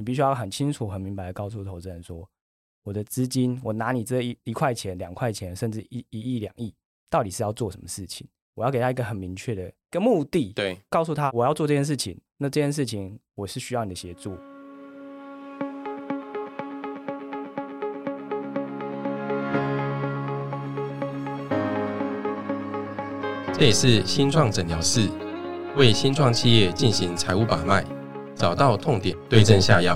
你必须要很清楚、很明白的告诉投资人说，我的资金，我拿你这一一块钱、两块钱，甚至一一亿、两亿，到底是要做什么事情？我要给他一个很明确的一个目的，对，告诉他我要做这件事情，那这件事情我是需要你的协助。这也是新创诊疗室，为新创企业进行财务把脉，找到痛点，对症下药。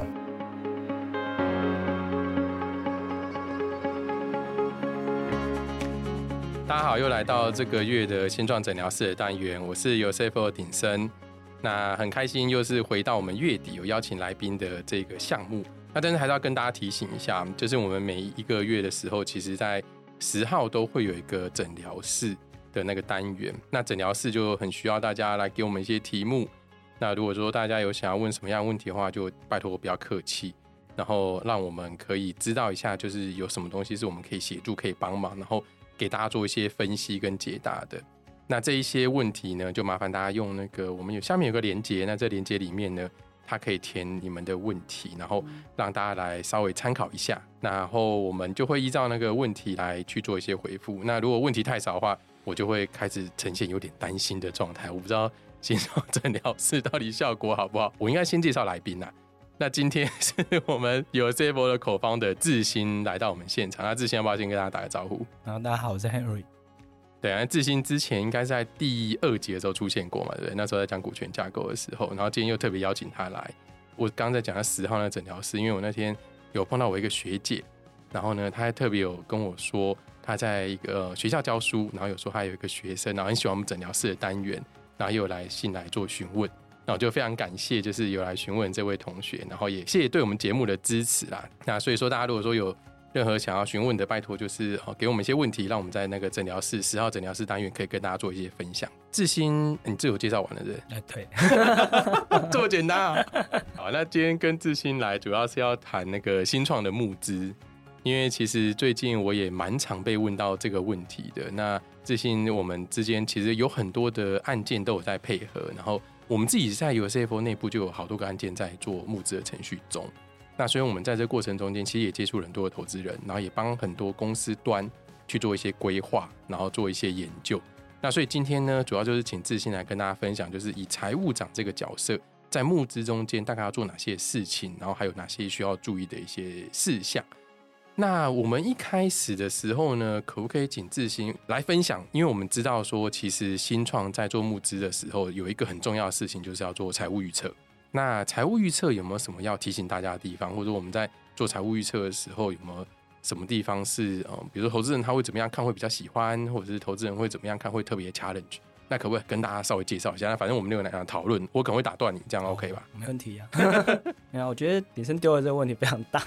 大家好，又来到这个月的现状诊疗室的单元，我是 Yosef 鼎生。那很开心，又是回到我们月底有邀请来宾的这个项目。那但是还是要跟大家提醒一下，就是我们每一个月的时候，其实在十号都会有一个诊疗室的那个单元。那诊疗室就很需要大家来给我们一些题目。那如果说大家有想要问什么样问题的话，就拜托我不要客气，然后让我们可以知道一下，就是有什么东西是我们可以协助、可以帮忙，然后给大家做一些分析跟解答的。那这一些问题呢，就麻烦大家用那个我们有下面有个连接，那这连接里面呢，它可以填你们的问题，然后让大家来稍微参考一下，然后我们就会依照那个问题来去做一些回复。那如果问题太少的话，我就会开始呈现有点担心的状态。我不知道新创诊疗室到底效果好不好。我应该先介绍来宾呐。那今天是我们有这波的口方的志新来到我们现场。那志新要不要先跟大家打个招呼？然后大家好，我是 Henry。对啊，志新之前应该在第二集的时候出现过嘛？对？那时候在讲股权架构的时候，然后今天又特别邀请他来。我刚刚在讲他十号那诊疗室，因为我那天有碰到我一个学姐，然后呢，她还特别有跟我说，她在一个学校教书，然后有说她有一个学生，然后很喜欢我们诊疗室的单元，然后又来信来做询问，那我就非常感谢，就是有来询问这位同学，然后也谢谢对我们节目的支持啦。那所以说，大家如果说有任何想要询问的，拜托就是哦，给我们一些问题，让我们在那个诊疗室十号诊疗室单元可以跟大家做一些分享。志新，你自我介绍完了对？这么简单啊！好，那今天跟志新来，主要是要谈那个新创的募资，因为其实最近我也蛮常被问到这个问题的。那自信，我们之间其实有很多的案件都有在配合，然后我们自己在 UCFO 内部就有好多个案件在做募资的程序中。那所以我们在这过程中间，其实也接触了很多的投资人，然后也帮很多公司端去做一些规划，然后做一些研究。那所以今天呢，主要就是请自信来跟大家分享，就是以财务长这个角色，在募资中间大概要做哪些事情，然后还有哪些需要注意的一些事项。那我们一开始的时候呢，可不可以请志新来分享？因为我们知道说，其实新创在做募资的时候，有一个很重要的事情，就是要做财务预测。那财务预测有没有什么要提醒大家的地方，或者我们在做财务预测的时候，有没有什么地方是呃，比如说投资人他会怎么样看会比较喜欢，或者是投资人会怎么样看会特别 challenge？那可不可以跟大家稍微介绍一下？那反正我们六个人讨论，我可能会打断你，这样 OK 吧？没问题啊。没有，我觉得李生丢的这个问题非常大。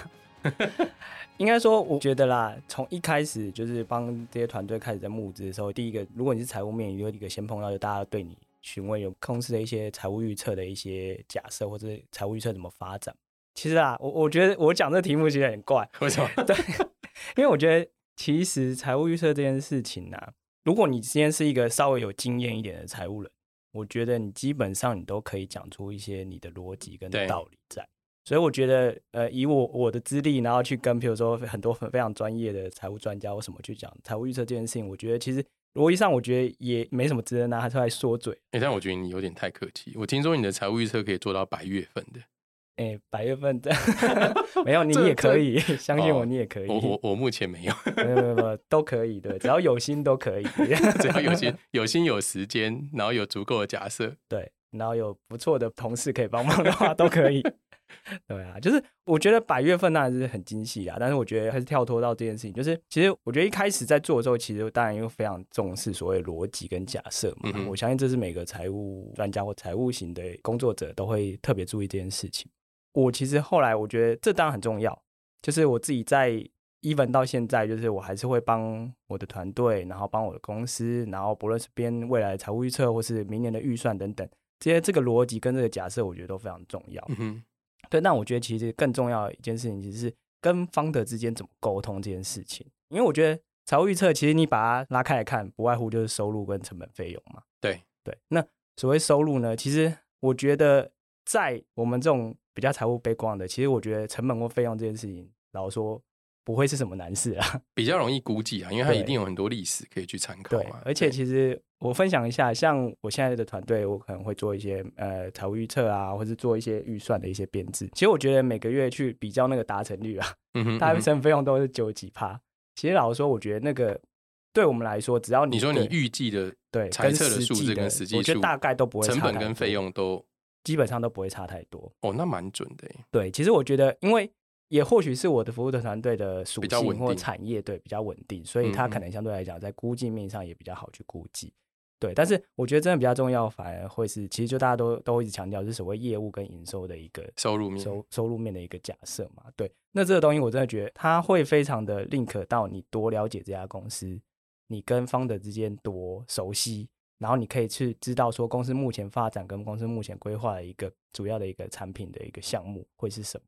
应该说，我觉得啦，从一开始就是帮这些团队开始在募资的时候，第一个，如果你是财务面，有一个先碰到，就大家对你。询问有公司的一些财务预测的一些假设，或者财务预测怎么发展？其实啊，我我觉得我讲这题目其实很怪，为什么？对，因为我觉得其实财务预测这件事情呢，如果你今天是一个稍微有经验一点的财务人，我觉得你基本上你都可以讲出一些你的逻辑跟道理在。所以我觉得，呃，以我我的资历，然后去跟，比如说很多非常专业的财务专家或什么去讲财务预测这件事情，我觉得其实。逻辑上，我觉得也没什么值得拿他出来说嘴。哎，但我觉得你有点太客气。我听说你的财务预测可以做到百月份的。哎，百月份的没有，你也可以 相信我，你也可以。我我我目前没有，没有没有都可以，对，只要有心都可以，只要有心 有心有时间，然后有足够的假设，对，然后有不错的同事可以帮忙的话，都可以。对啊，就是我觉得百月份当然是很精细啊，但是我觉得还是跳脱到这件事情，就是其实我觉得一开始在做的时候，其实当然又非常重视所谓逻辑跟假设嘛。我相信这是每个财务专家或财务型的工作者都会特别注意这件事情。我其实后来我觉得这当然很重要，就是我自己在 even 到现在，就是我还是会帮我的团队，然后帮我的公司，然后不论是编未来财务预测或是明年的预算等等，这些这个逻辑跟这个假设，我觉得都非常重要。对，那我觉得其实更重要的一件事情，其实是跟方德之间怎么沟通这件事情。因为我觉得财务预测，其实你把它拉开来看，不外乎就是收入跟成本费用嘛。对对，那所谓收入呢，其实我觉得在我们这种比较财务悲观的，其实我觉得成本或费用这件事情，老实说不会是什么难事啊。比较容易估计啊，因为它一定有很多历史可以去参考对嘛。，而且其实我分享一下，像我现在的团队，我可能会做一些呃财务预测啊，或是做一些预算的一些编制。其实我觉得每个月去比较那个达成率啊，嗯哼，大部分费用都是九几趴。其实老实说，我觉得那个对我们来说，只要你你说你对预计的对猜测的数字跟实际数我觉得大概都不会差成本跟费用都基本上都不会差太多。哦，那蛮准的耶。对，其实我觉得，因为也或许是我的服务的团队的属性或产业对比较稳定，所以它可能相对来讲在估计面上也比较好去估计。对，但是我觉得真的比较重要，反而会是其实就大家都都一直强调是所谓业务跟营收的一个收入面收收入面的一个假设嘛。对，那这个东西我真的觉得它会非常的 link 到你多了解这家公司，你跟方的之间多熟悉，然后你可以去知道说公司目前发展跟公司目前规划的一个主要的一个产品的一个项目会是什么，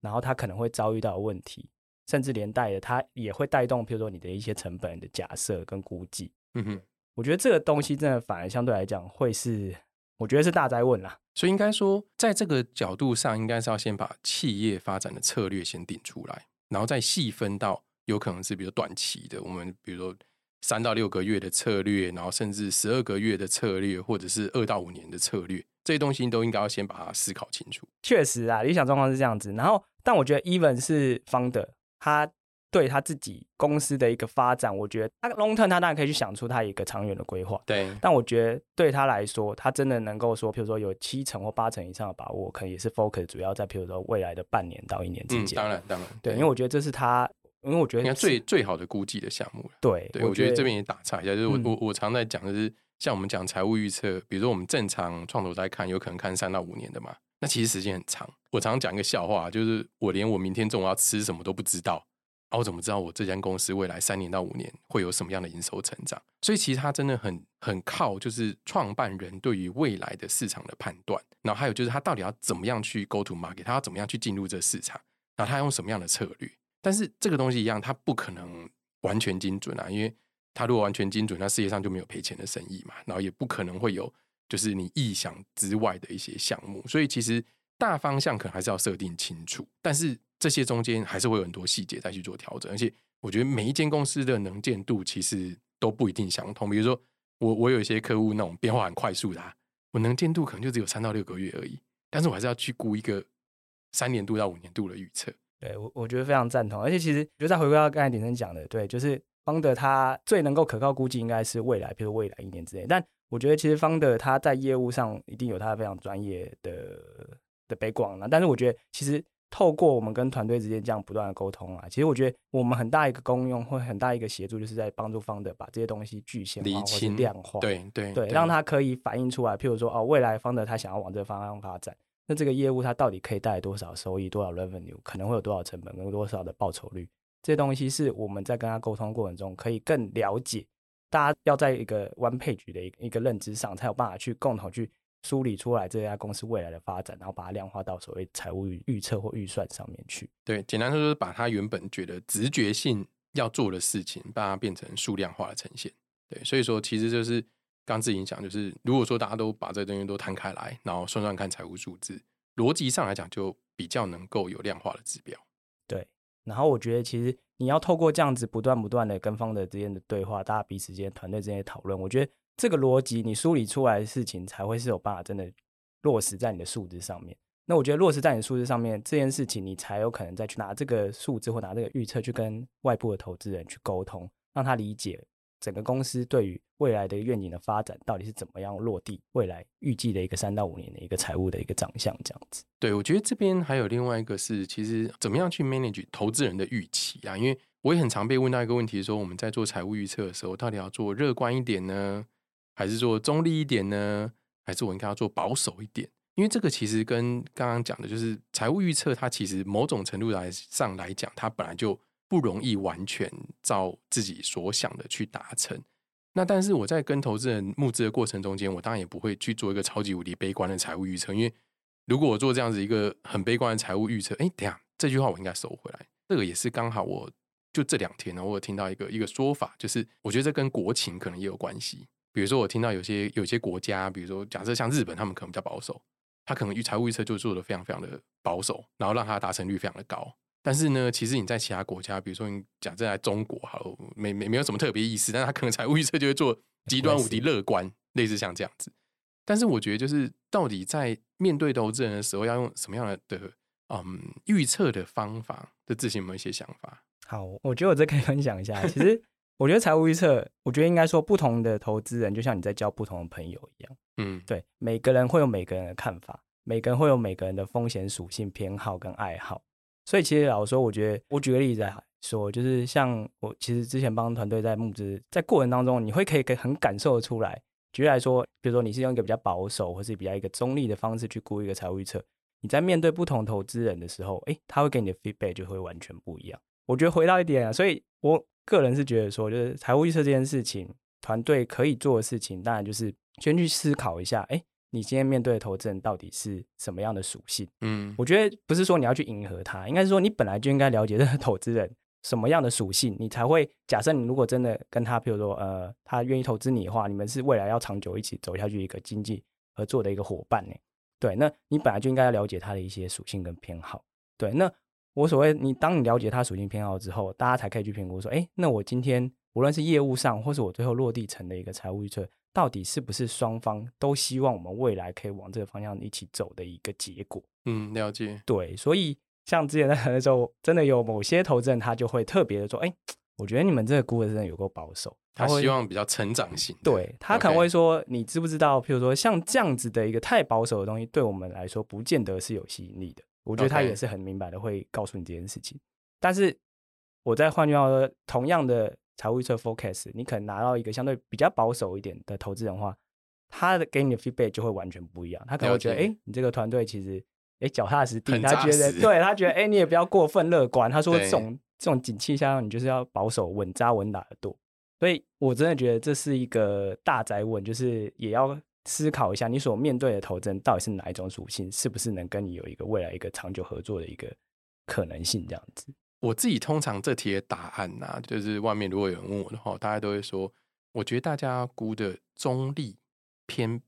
然后他可能会遭遇到的问题，甚至连带的它也会带动，譬如说你的一些成本的假设跟估计。嗯哼，我觉得这个东西真的反而相对来讲会是，我觉得是大灾问啦。所以应该说，在这个角度上，应该是要先把企业发展的策略先定出来，然后再细分到有可能是比如短期的，我们比如说三到六个月的策略，然后甚至十二个月的策略，或者是二到五年的策略，这些东西都应该要先把它思考清楚。确实啊，理想状况是这样子。然后，但我觉得 even 是 founder，，他对他自己公司的一个发展，我觉得他 long term 他当然可以去想出他一个长远的规划。对，但我觉得对他来说，他真的能够说，譬如说有七成或八成以上的把握，可能也是 focus 主要在譬如说未来的半年到一年之嗯，间。当然，当然，对，因为我觉得这是他，因为我觉得应该最最好的估计的项目了。对，对，我觉得这边也打岔一下，就是我、嗯我我常在讲，就是像我们讲财务预测，比如说我们正常创投在看，有可能看三到五年的嘛，那其实时间很长。我常常讲一个笑话，就是我连我明天中午要吃什么都不知道，啊，我怎么知道我这间公司未来三年到五年会有什么样的营收成长？所以其实它真的很很靠就是创办人对于未来的市场的判断，然后还有就是他到底要怎么样去 go to market，他要怎么样去进入这个市场，然后他用什么样的策略。但是这个东西一样，它不可能完全精准啊，因为它如果完全精准，那世界上就没有赔钱的生意嘛，然后也不可能会有就是你意想之外的一些项目，所以其实大方向可能还是要设定清楚，但是这些中间还是会有很多细节再去做调整，而且我觉得每一间公司的能见度其实都不一定相同，比如说我我有一些客户那种变化很快速的、啊，我能见度可能就只有三到六个月而已，但是我还是要去估一个三年度到五年度的预测。对我我觉得非常赞同，而且其实就再回归到刚才鼎生讲的，对，就是邦德它最能够可靠估计应该是未来，比如未来一年之内。但我觉得其实方的他在业务上一定有他非常专业的的 background 啦。但是我觉得其实透过我们跟团队之间这样不断的沟通啊，其实我觉得我们很大一个功用或很大一个协助，就是在帮助方的把这些东西具象化或是厘清量化。对对对，让他可以反映出来。譬如说，哦，未来方的他想要往这个方向发展，那这个业务它到底可以带来多少收益、多少 revenue，可能会有多少成本跟多少的报酬率，这些东西是我们在跟他沟通过程中可以更了解。大家要在一个 one page 的一个一个认知上，才有办法去共同去梳理出来这家公司未来的发展，然后把它量化到所谓财务预预测或预算上面去。对，简单说就是把它原本觉得直觉性要做的事情，把它变成数量化的呈现。对，所以说其实就是刚自己讲，就是如果说大家都把这东西都摊开来，然后算算看财务数字，逻辑上来讲就比较能够有量化的指标。对，然后我觉得其实你要透过这样子不断不断的跟方的之间的对话，大家彼此间团队之间的讨论，我觉得这个逻辑你梳理出来的事情才会是有办法真的落实在你的数字上面。那我觉得落实在你的数字上面这件事情，你才有可能再去拿这个数字或拿这个预测去跟外部的投资人去沟通，让他理解整个公司对于未来的愿景的发展到底是怎么样落地，未来预计的一个三到五年的一个财务的一个长相这样子。对，我觉得这边还有另外一个是，其实怎么样去 manage 投资人的预期啊？因为我也很常被问到一个问题，说我们在做财务预测的时候，到底要做乐观一点呢，还是做中立一点呢？还是我应该要做保守一点？因为这个其实跟刚刚讲的，就是财务预测，它其实某种程度来上来讲，它本来就不容易完全照自己所想的去达成。那但是我在跟投资人募资的过程中间，我当然也不会去做一个超级无敌悲观的财务预测，因为如果我做这样子一个很悲观的财务预测，哎，等下这句话我应该收回来。这个也是刚好，我就这两天呢，我有听到一个一个说法，就是我觉得这跟国情可能也有关系。比如说，我听到有些有些国家，比如说假设像日本，他们可能比较保守，他可能预财务预测就做的非常非常的保守，然后让他达成率非常的高。但是呢，其实你在其他国家，比如说你假设在中国，好了，没没没有什么特别意思，但是他可能 财务预测就会做极端无敌乐观，类似像这样子。但是我觉得，就是到底在面对投资人的时候，要用什么样的的嗯预测的方法，的自己有没有一些想法？好，我觉得我这可以分享一下。其实 我觉得财务预测，我觉得应该说不同的投资人，就像你在交不同的朋友一样。嗯，对，每个人会有每个人的看法，每个人会有每个人的风险属性、偏好跟爱好。所以其实老实说，我觉得我举个例子来说，就是像我其实之前帮团队在募资，在过程当中，你会可以很感受得出来。举例来说，比如说你是用一个比较保守或是比较一个中立的方式去估一个财务预测，你在面对不同投资人的时候，诶，他会给你的 feedback 就会完全不一样。我觉得回到一点啊，所以我个人是觉得说，就是财务预测这件事情，团队可以做的事情，当然就是先去思考一下，诶，你今天面对的投资人到底是什么样的属性？嗯，我觉得不是说你要去迎合他，应该是说你本来就应该了解这个 投资人什么样的属性，你才会假设你如果真的跟他，比如说呃，他愿意投资你的话，你们是未来要长久一起走下去一个经济合作的一个伙伴呢。对，那你本来就应该要了解他的一些属性跟偏好。对，那我所谓你当你了解他属性偏好之后，大家才可以去评估说，哎，那我今天无论是业务上，或是我最后落地成的一个财务预测。到底是不是双方都希望我们未来可以往这个方向一起走的一个结果？嗯，了解。对，所以像之前在的时候，真的有某些投资人，他就会特别的说：“哎，我觉得你们这个估的真的有够保守。”他希望比较成长型。对他可能会说：“你知不知道？譬如说像这样子的一个太保守的东西，对我们来说不见得是有吸引力的。”我觉得他也是很明白的，会告诉你这件事情。但是我在换句话说，同样的。财务预测 forecast，你可能拿到一个相对比较保守一点的投资人的话，他的给你的 feedback 就会完全不一样。他可能会觉得，哎，你这个团队其实，哎，脚踏实地。他觉得，对他觉得，哎，你也不要过分乐观。他说，这种这种景气下，你就是要保守、稳扎稳打的多。所以我真的觉得这是一个大宅问，就是也要思考一下，你所面对的投资人到底是哪一种属性，是不是能跟你有一个未来一个长久合作的一个可能性，这样子。我自己通常这题的答案呐，就是外面如果有人问我的话，大家都会说，我觉得大家估的中立偏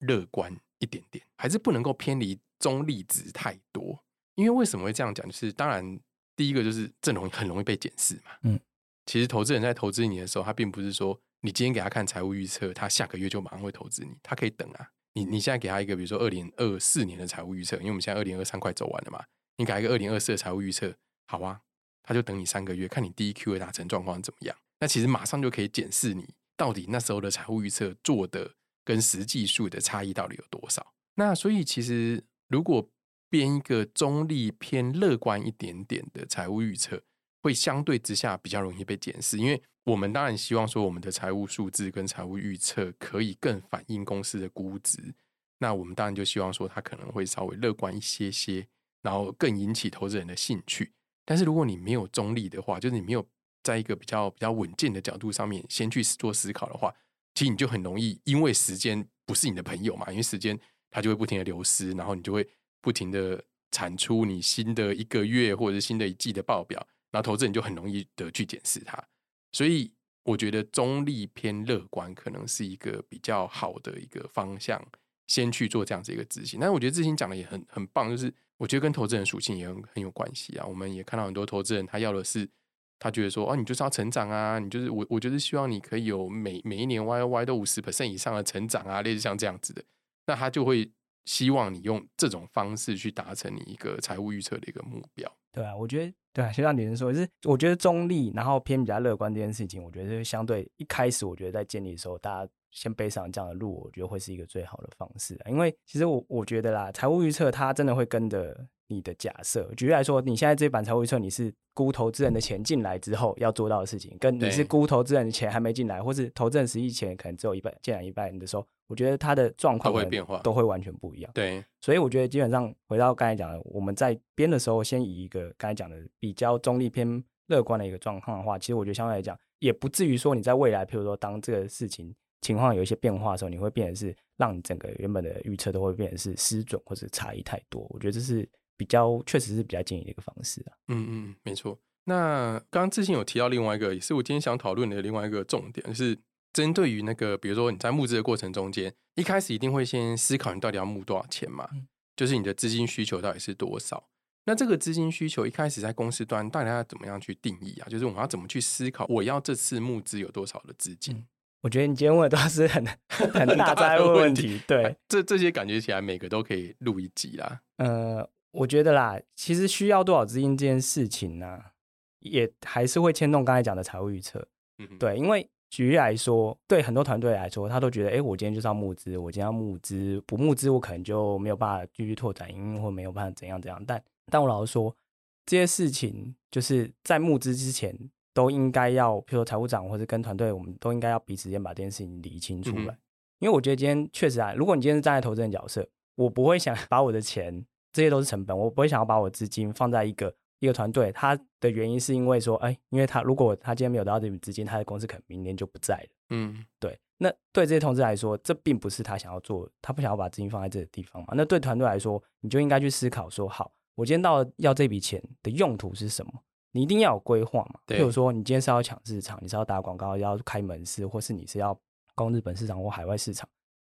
乐观一点点，还是不能够偏离中立值太多。因为为什么会这样讲？就是当然，第一个就是这容易很容易被检视嘛。嗯，其实投资人在投资你的时候，他并不是说你今天给他看财务预测，他下个月就马上会投资你，他可以等啊。你你现在给他一个，比如说二零二四年的财务预测，因为我们现在二零二三快走完了嘛，你给他一个二零二四的财务预测，好啊。他就等你三个月，看你第一 Q 的达成状况怎么样。那其实马上就可以检视你到底那时候的财务预测做的跟实际数的差异到底有多少。那所以其实如果编一个中立偏乐观一点点的财务预测，会相对之下比较容易被检视。因为我们当然希望说我们的财务数字跟财务预测可以更反映公司的估值。那我们当然就希望说它可能会稍微乐观一些些，然后更引起投资人的兴趣。但是如果你没有中立的话，就是你没有在一个比较比较稳健的角度上面先去做思考的话，其实你就很容易因为时间不是你的朋友嘛，因为时间它就会不停的流失，然后你就会不停的产出你新的一个月或者是新的一季的报表，然后投资人就很容易的去检视它。所以我觉得中立偏乐观可能是一个比较好的一个方向，先去做这样子一个执行。但是我觉得志兴讲的也很很棒，就是。我觉得跟投资人属性也很很有关系啊。我们也看到很多投资人，他要的是，他觉得说，哦，你就是要成长啊，你就是我，我就是希望你可以有每每一年 Y O Y 都五十 percent 以上的成长啊，类似像这样子的，那他就会希望你用这种方式去达成你一个财务预测的一个目标。对啊，我觉得对啊，就像女人说，是我觉得中立，然后偏比较乐观这件事情，我觉得相对一开始，我觉得在建立的时候，大家。先背上这样的路，我觉得会是一个最好的方式。因为其实我我觉得啦，财务预测它真的会跟着你的假设。举例来说，你现在这版财务预测，你是估投资人的钱进来之后要做到的事情，跟你是估投资人的钱还没进来，或是投资人实际钱可能只有一半进来一半的时候，我觉得它的状况都会变化，都会完全不一样。对，所以我觉得基本上回到刚才讲的，我们在编的时候，先以一个刚才讲的比较中立偏乐观的一个状况的话，其实我觉得相对来讲，也不至于说你在未来，譬如说当这个事情。情况有一些变化的时候，你会变成是让你整个原本的预测都会变成是失准或者差异太多。我觉得这是比较确实是比较建议的一个方式啊。嗯嗯，没错。那刚刚志信有提到另外一个，也是我今天想讨论的另外一个重点，就是针对于那个，比如说你在募资的过程中间，一开始一定会先思考你到底要募多少钱嘛？就是你的资金需求到底是多少。那这个资金需求一开始在公司端，大家要怎么样去定义啊？就是我们要怎么去思考，我要这次募资有多少的资金？我觉得你今天问的都是很 很大灾问问题。对，这这些感觉起来每个都可以录一集啦。呃，我觉得啦，其实需要多少资金这件事情呢，也还是会牵动刚才讲的财务预测。嗯，对，因为举例来说，对很多团队来说，他都觉得，哎，我今天就是要募资，我今天要募资，不募资我可能就没有办法继续拓展营运，或没有办法怎样怎样。但但我老实说，这些事情就是在募资之前都应该要，譬如说财务长或者跟团队，我们都应该要彼此间把这件事情理清楚来。因为我觉得今天确实啊，如果你今天是站在投资人角色，我不会想把我的钱，这些都是成本，我不会想要把我资金放在一个一个团队。他的原因是因为说，哎，因为他如果他今天没有得到这笔资金，他的公司可能明年就不在了。嗯，对。那对这些同事来说，这并不是他想要做，他不想要把资金放在这个地方嘛。那对团队来说，你就应该去思考说，好。我今天到要这笔钱的用途是什么？你一定要有规划嘛。譬如说，你今天是要抢市场，你是要打广告，要开门市，或是你是要攻日本市场或海外市场，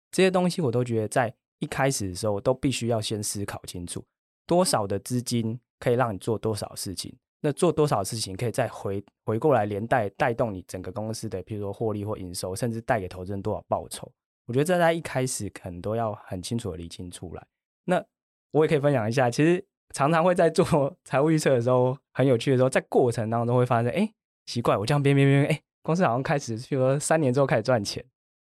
这些东西我都觉得在一开始的时候都必须要先思考清楚，多少的资金可以让你做多少事情，那做多少事情可以再回回过来连带带动你整个公司的，譬如说获利或营收，甚至带给投资人多少报酬。我觉得这在一开始可能都要很清楚的理清出来。那我也可以分享一下，其实。常常会在做 财务预测的时候，很有趣的时候，在过程当中会发现，哎，奇怪，我这样编编编，哎，公司好像开始，譬如说三年之后开始赚钱，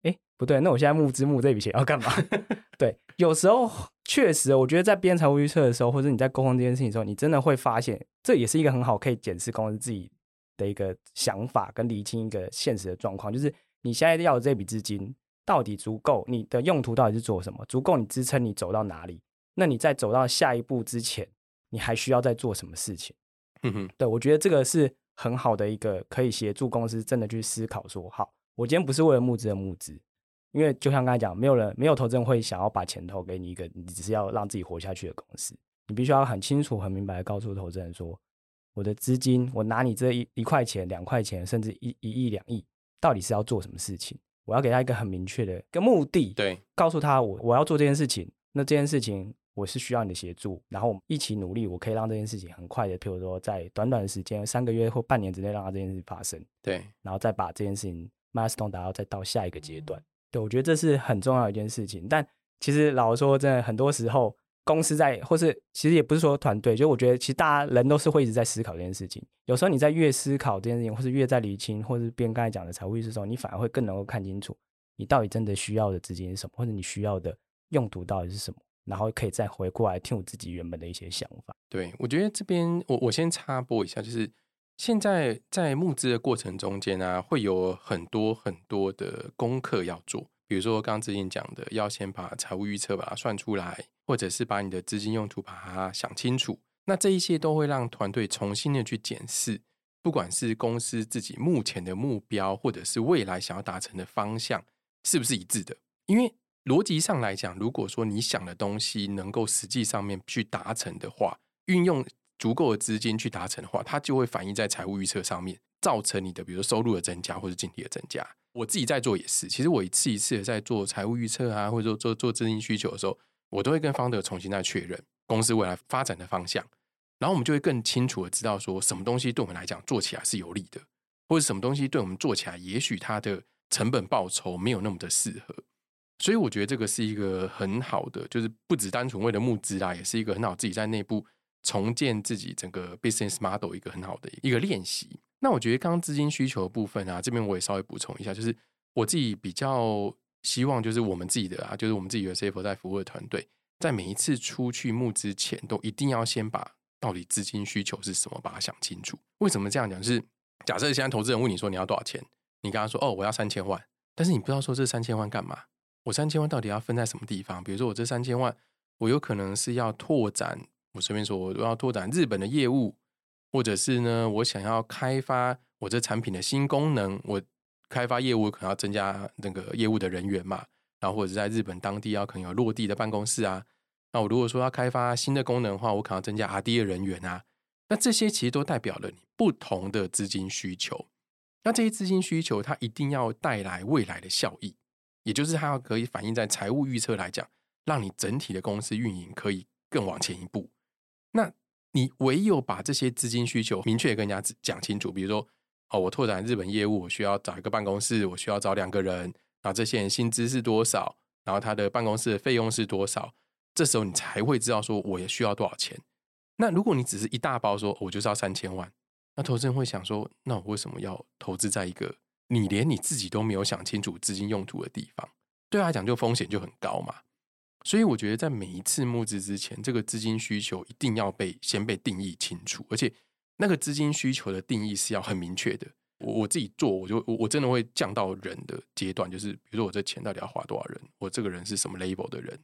哎，不对，那我现在募资募这笔钱要干嘛？对，有时候确实，我觉得在编财务预测的时候，或者你在沟通这件事情的时候，你真的会发现，这也是一个很好可以检视公司自己的一个想法，跟理清一个现实的状况，就是你现在要的这笔资金到底足够，你的用途到底是做什么，足够你支撑你走到哪里？那你在走到下一步之前，你还需要再做什么事情？嗯哼，对我觉得这个是很好的一个可以协助公司真的去思考说，好，我今天不是为了募资而募资，因为就像刚才讲，没有人没有投资人会想要把钱投给你一个你只是要让自己活下去的公司，你必须要很清楚、很明白的告诉投资人说，我的资金，我拿你这一一块钱、两块钱，甚至一一亿、两亿，到底是要做什么事情？我要给他一个很明确的一个目的，对，告诉他我我要做这件事情，那这件事情。我是需要你的协助，然后我们一起努力，我可以让这件事情很快的，譬如说在短短的时间，三个月或半年之内，让它这件事情发生。对，然后再把这件事情 milestone 达到，再到下一个阶段。对，我觉得这是很重要的一件事情。但其实老实说，真的很多时候，公司在或是其实也不是说团队，就我觉得其实大家人都是会一直在思考这件事情。有时候你在越思考这件事情，或是越在理清，或是边刚才讲的财务意识的时候，你反而会更能够看清楚你到底真的需要的资金是什么，或者你需要的用途到底是什么。然后可以再回过来听我自己原本的一些想法。对，我觉得这边我我先插播一下，就是现在在募资的过程中间啊，会有很多很多的功课要做。比如说刚刚之前讲的，要先把财务预测把它算出来，或者是把你的资金用途把它想清楚。那这一些都会让团队重新的去检视，不管是公司自己目前的目标，或者是未来想要达成的方向，是不是一致的？因为逻辑上来讲，如果说你想的东西能够实际上面去达成的话，运用足够的资金去达成的话，它就会反映在财务预测上面，造成你的比如说收入的增加或者净利的增加。我自己在做也是，其实我一次一次的在做财务预测啊，或者说做做资金需求的时候，我都会跟方德重新再确认公司未来发展的方向，然后我们就会更清楚的知道说什么东西对我们来讲做起来是有利的，或者什么东西对我们做起来也许它的成本报酬没有那么的适合。所以我觉得这个是一个很好的，就是不只单纯为了募资啦，也是一个很好自己在内部重建自己整个 business model 一个很好的一个练习。那我觉得刚刚资金需求的部分啊，这边我也稍微补充一下，就是我自己比较希望，就是我们自己的啊，就是我们自己的 CFO 在服务的团队，在每一次出去募资前，都一定要先把到底资金需求是什么，把它想清楚。为什么这样讲？是假设现在投资人问你说你要多少钱，你跟他说哦我要三千万，但是你不知道说这三千万干嘛。我三千万到底要分在什么地方？比如说，我这三千万，我有可能是要拓展，我随便说，我要拓展日本的业务，或者是呢，我想要开发我这产品的新功能，我开发业务可能要增加那个业务的人员嘛，然后或者在日本当地要可能有落地的办公室啊。那我如果说要开发新的功能的话，我可能要增加 R D 的人员啊。那这些其实都代表了你不同的资金需求。那这些资金需求，它一定要带来未来的效益。也就是它要可以反映在财务预测来讲，让你整体的公司运营可以更往前一步。那你唯有把这些资金需求明确跟人家讲清楚，比如说，哦，我拓展日本业务，我需要找一个办公室，我需要找两个人，然后这些人薪资是多少，然后他的办公室的费用是多少，这时候你才会知道说我也需要多少钱。那如果你只是一大包说，我就是要三千万，那投资人会想说，那我为什么要投资在一个你连你自己都没有想清楚资金用途的地方？对他来讲，就风险就很高嘛。所以我觉得，在每一次募资之前，这个资金需求一定要被先被定义清楚，而且那个资金需求的定义是要很明确的。我我自己做，我就我我真的会降到人的阶段，就是比如说我这钱到底要花多少人，我这个人是什么 label 的人，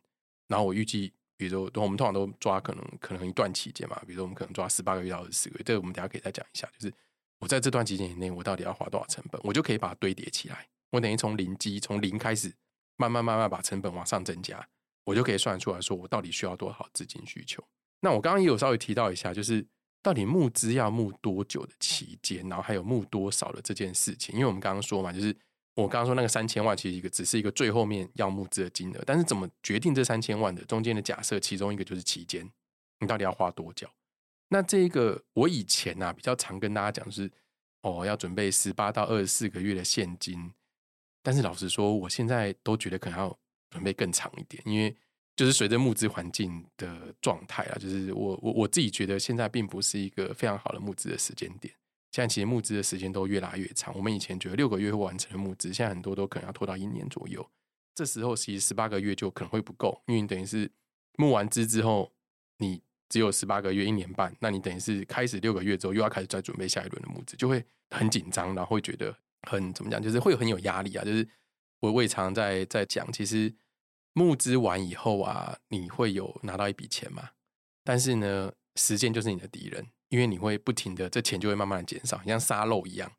然后我预计。比如说，我们通常都抓可能可能一段期间嘛，比如说我们可能抓十八个月到二十四个月，这个我们等下可以再讲一下。就是我在这段期间以内，我到底要花多少成本，我就可以把它堆叠起来。我等于从零基，从零开始，慢慢慢慢把成本往上增加，我就可以算出来说我到底需要多少资金需求。那我刚刚也有稍微提到一下，就是到底募资要募多久的期间，然后还有募多少的这件事情。因为我们刚刚说嘛，就是。我刚刚说那个三千万，其实一个只是一个最后面要募资的金额，但是怎么决定这三千万的中间的假设，其中一个就是期间，你到底要花多久？那这个我以前呢比较常跟大家讲是，哦要准备十八到二十四个月的现金，但是老实说，我现在都觉得可能要准备更长一点，因为就是随着募资环境的状态啊，就是我我我自己觉得现在并不是一个非常好的募资的时间点。现在其实募资的时间都越拉越长。我们以前觉得六个月会完成的募资，现在很多都可能要拖到一年左右。这时候其实十八个月就可能会不够，因为等于是募完资之后，你只有十八个月、一年半，那你等于是开始六个月之后又要开始再准备下一轮的募资，就会很紧张，然后会觉得很怎么讲，就是会很有压力啊。就是我我也常在在讲，其实募资完以后啊，你会有拿到一笔钱嘛？但是呢，时间就是你的敌人。因为你会不停的，这钱就会慢慢的减少，像沙漏一样，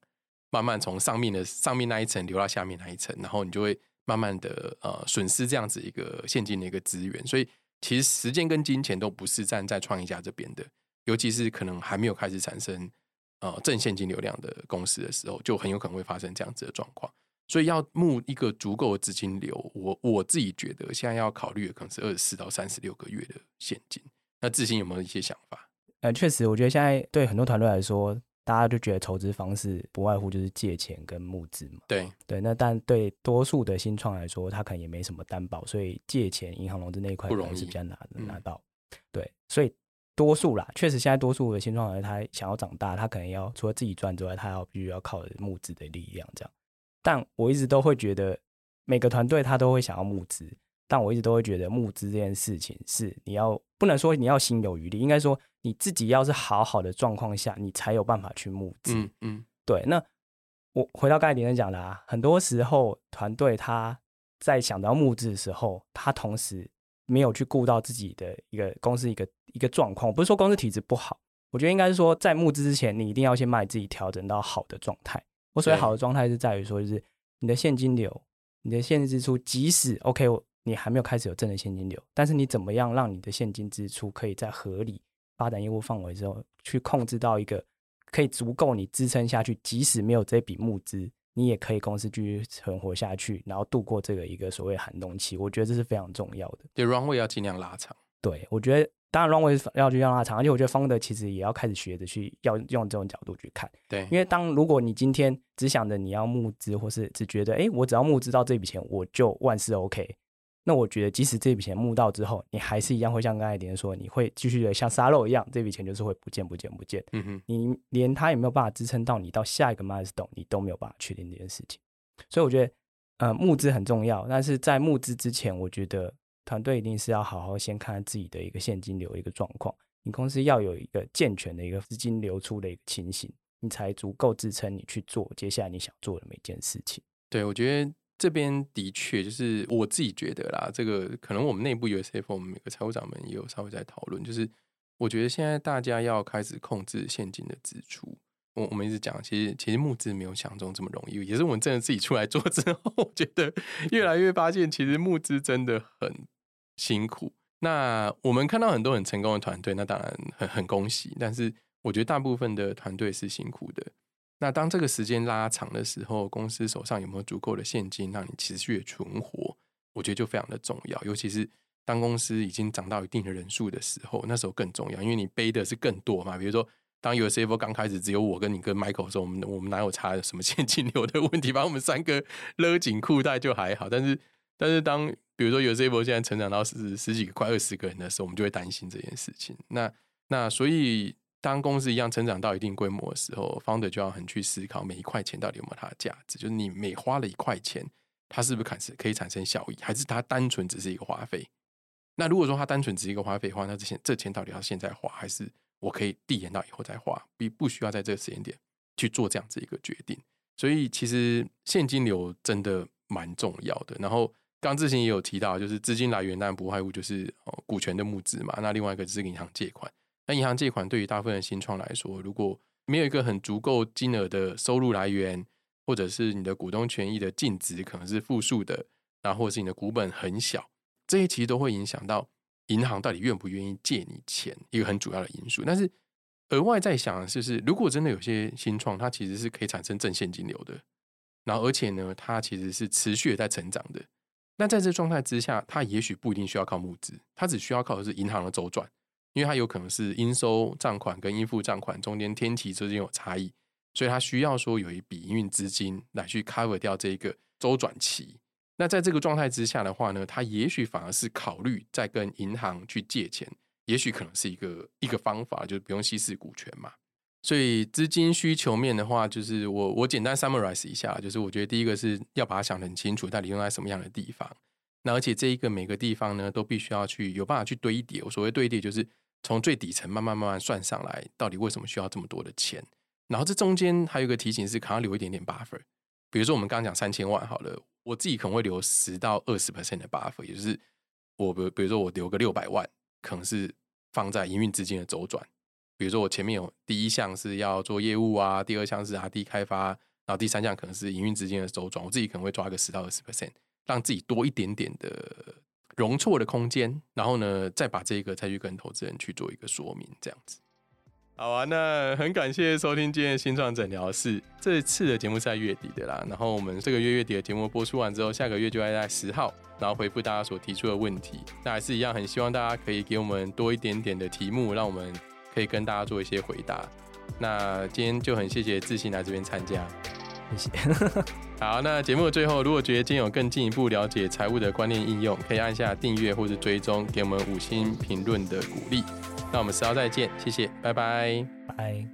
慢慢从上面的上面那一层流到下面那一层，然后你就会慢慢的呃损失这样子一个现金的一个资源。所以其实时间跟金钱都不是站在创业家这边的，尤其是可能还没有开始产生呃正现金流量的公司的时候，就很有可能会发生这样子的状况。所以要募一个足够的资金流，我我自己觉得现在要考虑的可能是二十四到三十六个月的现金。那志新有没有一些想法？呃，确实，我觉得现在对很多团队来说，大家就觉得筹资方式不外乎就是借钱跟募资嘛。对对，那但对多数的新创来说，他可能也没什么担保，所以借钱、银行融资那一块不容易是比较难拿到。对，所以多数啦，确实现在多数的新创人他想要长大，他可能要除了自己赚之外，他要必须要靠募资的力量这样。但我一直都会觉得，每个团队他都会想要募资。但我一直都会觉得募资这件事情是你要不能说你要心有余力，应该说你自己要是好好的状况下，你才有办法去募资。嗯嗯，对。那我回到刚才点讲的啊，很多时候团队他在想到募资的时候，他同时没有去顾到自己的一个公司一个一个状况。不是说公司体质不好，我觉得应该是说在募资之前，你一定要先把你自己调整到好的状态。我所谓好的状态是在于说，就是你的现金流、你的现金支出，即使 OK 我。你还没有开始有正的现金流，但是你怎么样让你的现金支出可以在合理发展业务范围之后，去控制到一个可以足够你支撑下去，即使没有这笔募资，你也可以公司继续存活下去，然后度过这个一个所谓寒冬期。我觉得这是非常重要的。对，runway 要尽量拉长。对，我觉得当然 runway 要去让拉长，而且我觉得方德其实也要开始学着去要用这种角度去看。对，因为当如果你今天只想着你要募资，或是只觉得哎，我只要募资到这笔钱，我就万事 OK。那我觉得，即使这笔钱募到之后，你还是一样会像刚才点说，你会继续的像沙漏一样，这笔钱就是会不见不见不见。嗯哼，你连它也没有办法支撑到你到下一个 milestone，你都没有办法确定这件事情。所以我觉得，呃，募资很重要，但是在募资之前，我觉得团队一定是要好好先看自己的一个现金流一个状况，你公司要有一个健全的一个资金流出的一个情形，你才足够支撑你去做接下来你想做的每件事情。对，我觉得。这边的确就是我自己觉得啦，这个可能我们内部 USF，我们每个财务长们也有稍微在讨论，就是我觉得现在大家要开始控制现金的支出。我我们一直讲，其实其实募资没有想中这么容易，也是我们真的自己出来做之后，我觉得越来越发现，其实募资真的很辛苦。那我们看到很多很成功的团队，那当然很很恭喜，但是我觉得大部分的团队是辛苦的。那当这个时间拉长的时候，公司手上有没有足够的现金让你持续存活？我觉得就非常的重要。尤其是当公司已经涨到一定的人数的时候，那时候更重要，因为你背的是更多嘛。比如说，当有 CFO 刚开始只有我跟你跟 Michael 的时候，我们我们哪有差什么现金流的问题？把我们三个勒紧裤带就还好。但是，但是当比如说有 CFO 现在成长到十十几个、快二十个人的时候，我们就会担心这件事情。那那所以，当公司一样成长到一定规模的时候，founder 就要很去思考每一块钱到底有没有它的价值，就是你每花了一块钱。它是不是产生可以产生效益，还是它单纯只是一个花费？那如果说它单纯只是一个花费的话，那这钱这钱到底要现在花，还是我可以递延到以后再花？不不需要在这个时间点去做这样子一个决定。所以其实现金流真的蛮重要的。然后刚之前也有提到，就是资金来源当然不外乎就是股权的募资嘛。那另外一个就是银行借款。那银行借款对于大部分的新创来说，如果没有一个很足够金额的收入来源，或者是你的股东权益的净值可能是负数的，然后或者是你的股本很小，这些其实都会影响到银行到底愿不愿意借你钱，一个很主要的因素。但是额外在想，就是如果真的有些新创，它其实是可以产生正现金流的，然后而且呢，它其实是持续的在成长的。那在这状态之下，它也许不一定需要靠募资，它只需要靠的是银行的周转，因为它有可能是应收账款跟应付账款中间天期之间有差异。所以它需要说有一笔营运资金来去 cover 掉这个周转期。那在这个状态之下的话呢，它也许反而是考虑再跟银行去借钱，也许可能是一个一个方法，就是不用稀释股权嘛。所以资金需求面的话，就是我我简单 summarize 一下，就是我觉得第一个是要把它想得很清楚，到底用在什么样的地方。那而且这一个每个地方呢，都必须要去有办法去堆叠。我所谓堆叠，就是从最底层慢慢慢慢算上来，到底为什么需要这么多的钱。然后这中间还有一个提醒是，可能留一点点 buffer。比如说我们刚刚讲三千万好了，我自己可能会留十到二十 percent 的 buffer，也就是我比比如说我留个六百万，可能是放在营运资金的周转。比如说我前面有第一项是要做业务啊，第二项是 R D 开发，然后第三项可能是营运资金的周转，我自己可能会抓个十到二十 percent，让自己多一点点的容错的空间。然后呢，再把这个再去跟投资人去做一个说明，这样子。好啊，那很感谢收听今天的新创诊疗室。这次的节目是在月底的啦，然后我们这个月月底的节目播出完之后，下个月就会在十号，然后回复大家所提出的问题。那还是一样，很希望大家可以给我们多一点点的题目，让我们可以跟大家做一些回答。那今天就很谢谢志信来这边参加，谢谢。好，那节目的最后，如果觉得今天有更进一步了解财务的观念应用，可以按下订阅或是追踪，给我们五星评论的鼓励。那我们十号再见，谢谢，拜拜，拜。